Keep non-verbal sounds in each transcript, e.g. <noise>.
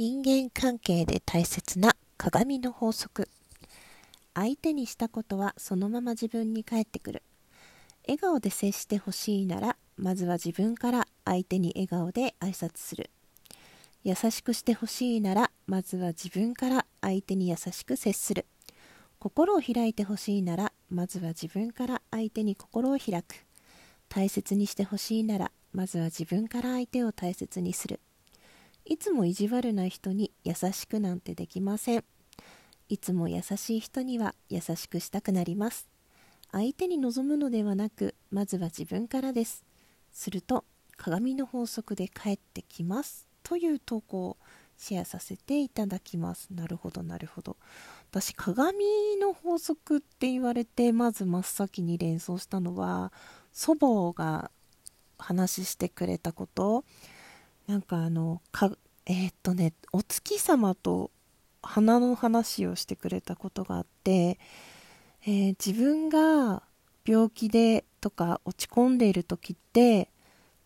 人間関係で大切な鏡の法則。相手にしたことはそのまま自分に返ってくる。笑顔で接してほしいならまずは自分から相手に笑顔で挨拶する。優しくしてほしいならまずは自分から相手に優しく接する。心を開いてほしいならまずは自分から相手に心を開く。大切にしてほしいならまずは自分から相手を大切にする。いつも意地悪な人に優しくなんてできません。いつも優しい人には優しくしたくなります。相手に望むのではなく、まずは自分からです。すると、鏡の法則で帰ってきます。という投稿をシェアさせていただきます。なるほど、なるほど。私、鏡の法則って言われて、まず真っ先に連想したのは、祖母が話してくれたこと。なんかあのかえー、っとねお月様と花の話をしてくれたことがあって、えー、自分が病気でとか落ち込んでいる時って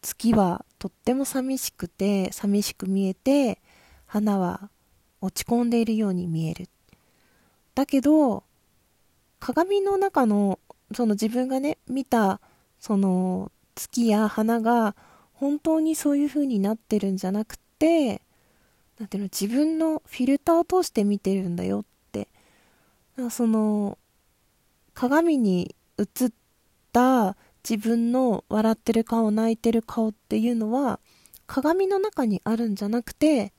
月はとっても寂しくて寂しく見えて花は落ち込んでいるように見える。だけど鏡の中のその自分がね見たその月や花が本当にそういう風になってるんじゃなくて、なんていうの、自分のフィルターを通して見てるんだよって。その、鏡に映った自分の笑ってる顔、泣いてる顔っていうのは、鏡の中にあるんじゃなくて、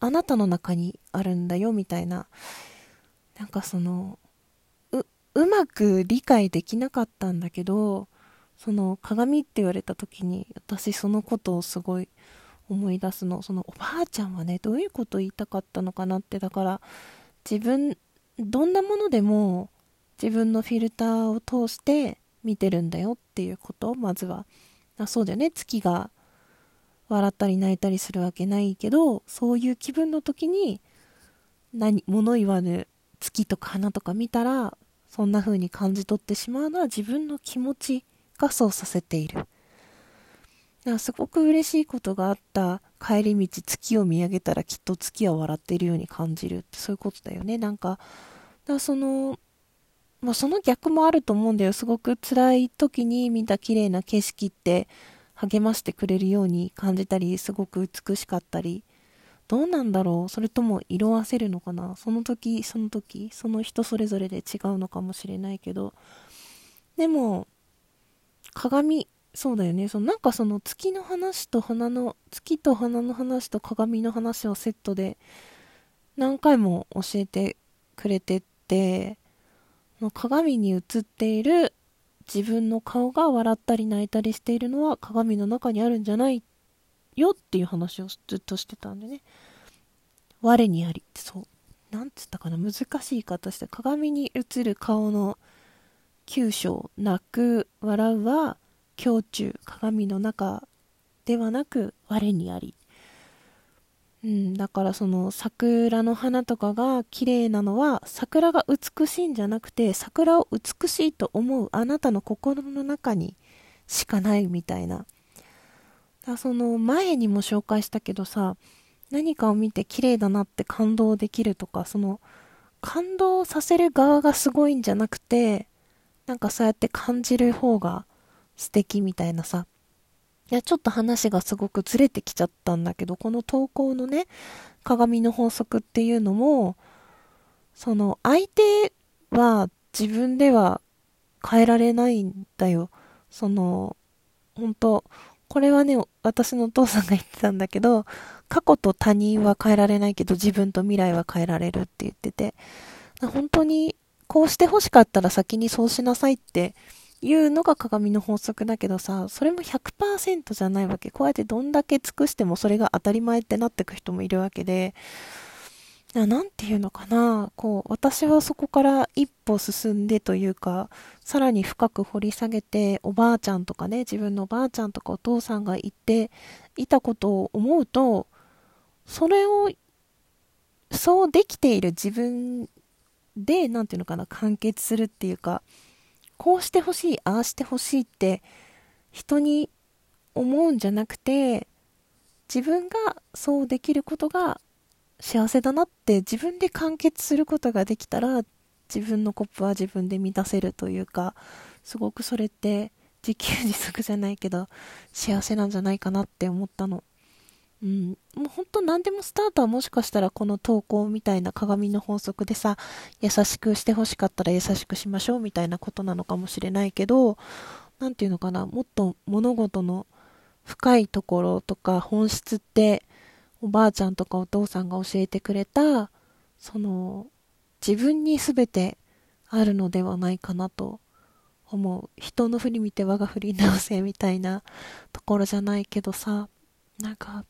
あなたの中にあるんだよ、みたいな。なんかその、う、うまく理解できなかったんだけど、その鏡って言われた時に私そのことをすごい思い出すの。そのおばあちゃんはねどういうこと言いたかったのかなって。だから自分どんなものでも自分のフィルターを通して見てるんだよっていうこと。をまずは。あそうだよね。月が笑ったり泣いたりするわけないけどそういう気分の時に何物言わぬ月とか花とか見たらそんな風に感じ取ってしまうのは自分の気持ち。がそうさせている。すごく嬉しいことがあった帰り道月を見上げたらきっと月は笑っているように感じるってそういうことだよね。なんか、だその、まあ、その逆もあると思うんだよ。すごく辛い時に見た綺麗な景色って励ましてくれるように感じたり、すごく美しかったり、どうなんだろう？それとも色あせるのかな？その時、その時、その人それぞれで違うのかもしれないけど、でも、鏡、そうだよね。そのなんかその月の話と花の、月と花の話と鏡の話をセットで何回も教えてくれてって、鏡に映っている自分の顔が笑ったり泣いたりしているのは鏡の中にあるんじゃないよっていう話をずっとしてたんでね。我にありってそう。なんつったかな難しい言い方して鏡に映る顔の九章、泣く、笑うは、胸中、鏡の中ではなく、我にあり。うん、だからその桜の花とかが綺麗なのは、桜が美しいんじゃなくて、桜を美しいと思うあなたの心の中にしかないみたいな。だその前にも紹介したけどさ、何かを見て綺麗だなって感動できるとか、その感動させる側がすごいんじゃなくて、なんかそうやって感じる方が素敵みたいなさ。いや、ちょっと話がすごくずれてきちゃったんだけど、この投稿のね、鏡の法則っていうのも、その相手は自分では変えられないんだよ。その、本当これはね、私のお父さんが言ってたんだけど、過去と他人は変えられないけど自分と未来は変えられるって言ってて、本当にこうして欲しかったら先にそうしなさいっていうのが鏡の法則だけどさ、それも100%じゃないわけ。こうやってどんだけ尽くしてもそれが当たり前ってなってく人もいるわけで、なんていうのかな、こう、私はそこから一歩進んでというか、さらに深く掘り下げて、おばあちゃんとかね、自分のおばあちゃんとかお父さんが言っていたことを思うと、それを、そうできている自分で、なんていうのかな、完結するっていうか、こうしてほしい、ああしてほしいって人に思うんじゃなくて、自分がそうできることが幸せだなって自分で完結することができたら自分のコップは自分で満たせるというかすごくそれって自給自足じゃないけど幸せなんじゃないかなって思ったの。うん、もうほんと何でもスタートはもしかしたらこの投稿みたいな鏡の法則でさ、優しくしてほしかったら優しくしましょうみたいなことなのかもしれないけど、なんていうのかな、もっと物事の深いところとか本質っておばあちゃんとかお父さんが教えてくれた、その自分に全てあるのではないかなと思う。人の振り見て我が振り直せみたいなところじゃないけどさ、なんか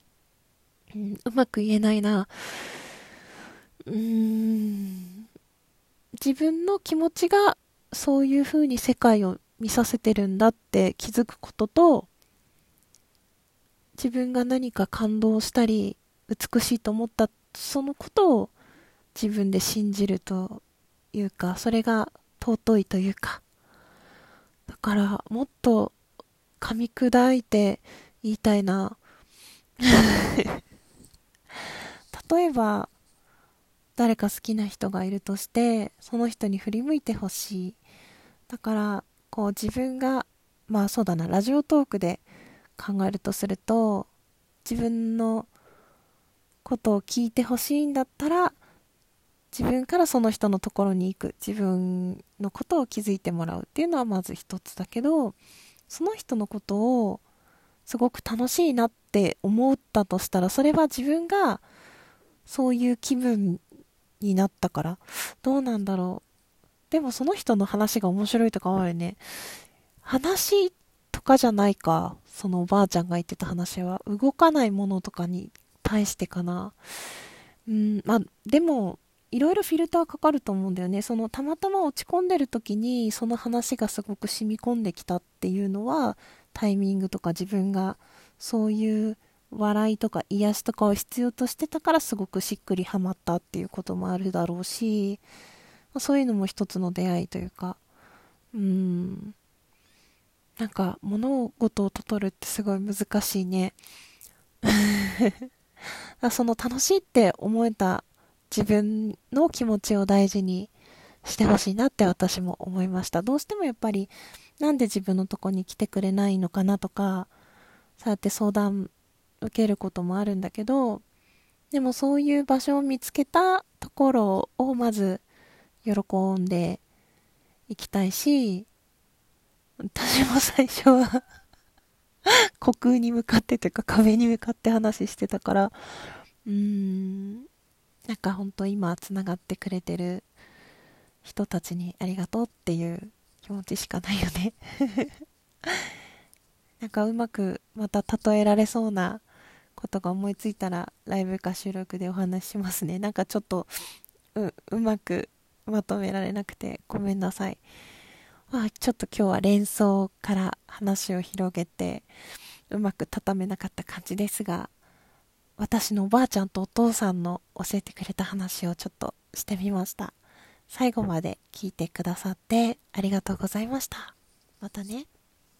うん、うまく言えないな。うーん、自分の気持ちがそういう風に世界を見させてるんだって気づくことと、自分が何か感動したり、美しいと思ったそのことを自分で信じるというか、それが尊いというか、だからもっと噛み砕いて言いたいな。例えば、誰か好きな人がいるとして、その人に振り向いてほしい。だから、こう自分が、まあそうだな、ラジオトークで考えるとすると、自分のことを聞いてほしいんだったら、自分からその人のところに行く。自分のことを気づいてもらうっていうのはまず一つだけど、その人のことをすごく楽しいなって思ったとしたら、それは自分がそういう気分になったから、どうなんだろう。でもその人の話が面白いとかあるね。話とかじゃないか。そのおばあちゃんが言ってた話は。動かないものとかに対してかな。うん、まあ、でも、いろいろフィルターかかると思うんだよね。そのたまたま落ち込んでる時にその話がすごく染み込んできたっていうのはタイミングとか自分がそういう笑いとか癒しとかを必要としてたからすごくしっくりはまったっていうこともあるだろうし、ま、そういうのも一つの出会いというか、うん、なんか物事をとるってすごい難しいね。<laughs> その楽しいって思えた自分の気持ちを大事にしてほしいなって私も思いました。どうしてもやっぱりなんで自分のとこに来てくれないのかなとか、そうやって相談受けることもあるんだけど、でもそういう場所を見つけたところをまず喜んでいきたいし、私も最初は <laughs> 虚空に向かってというか壁に向かって話してたから、うーん、なんか本当今繋がってくれてる人たちにありがとうっていう気持ちしかないよね。<laughs> なんかうまくまた例えられそうなことが思いついたらライブか収録でお話ししますね。<laughs> なんかちょっとううまくまとめられなくてごめんなさい。あ、ちょっと今日は連想から話を広げてうまく畳めなかった感じですが私のおばあちゃんとお父さんの教えてくれた話をちょっとしてみました。最後まで聞いてくださってありがとうございました。またね。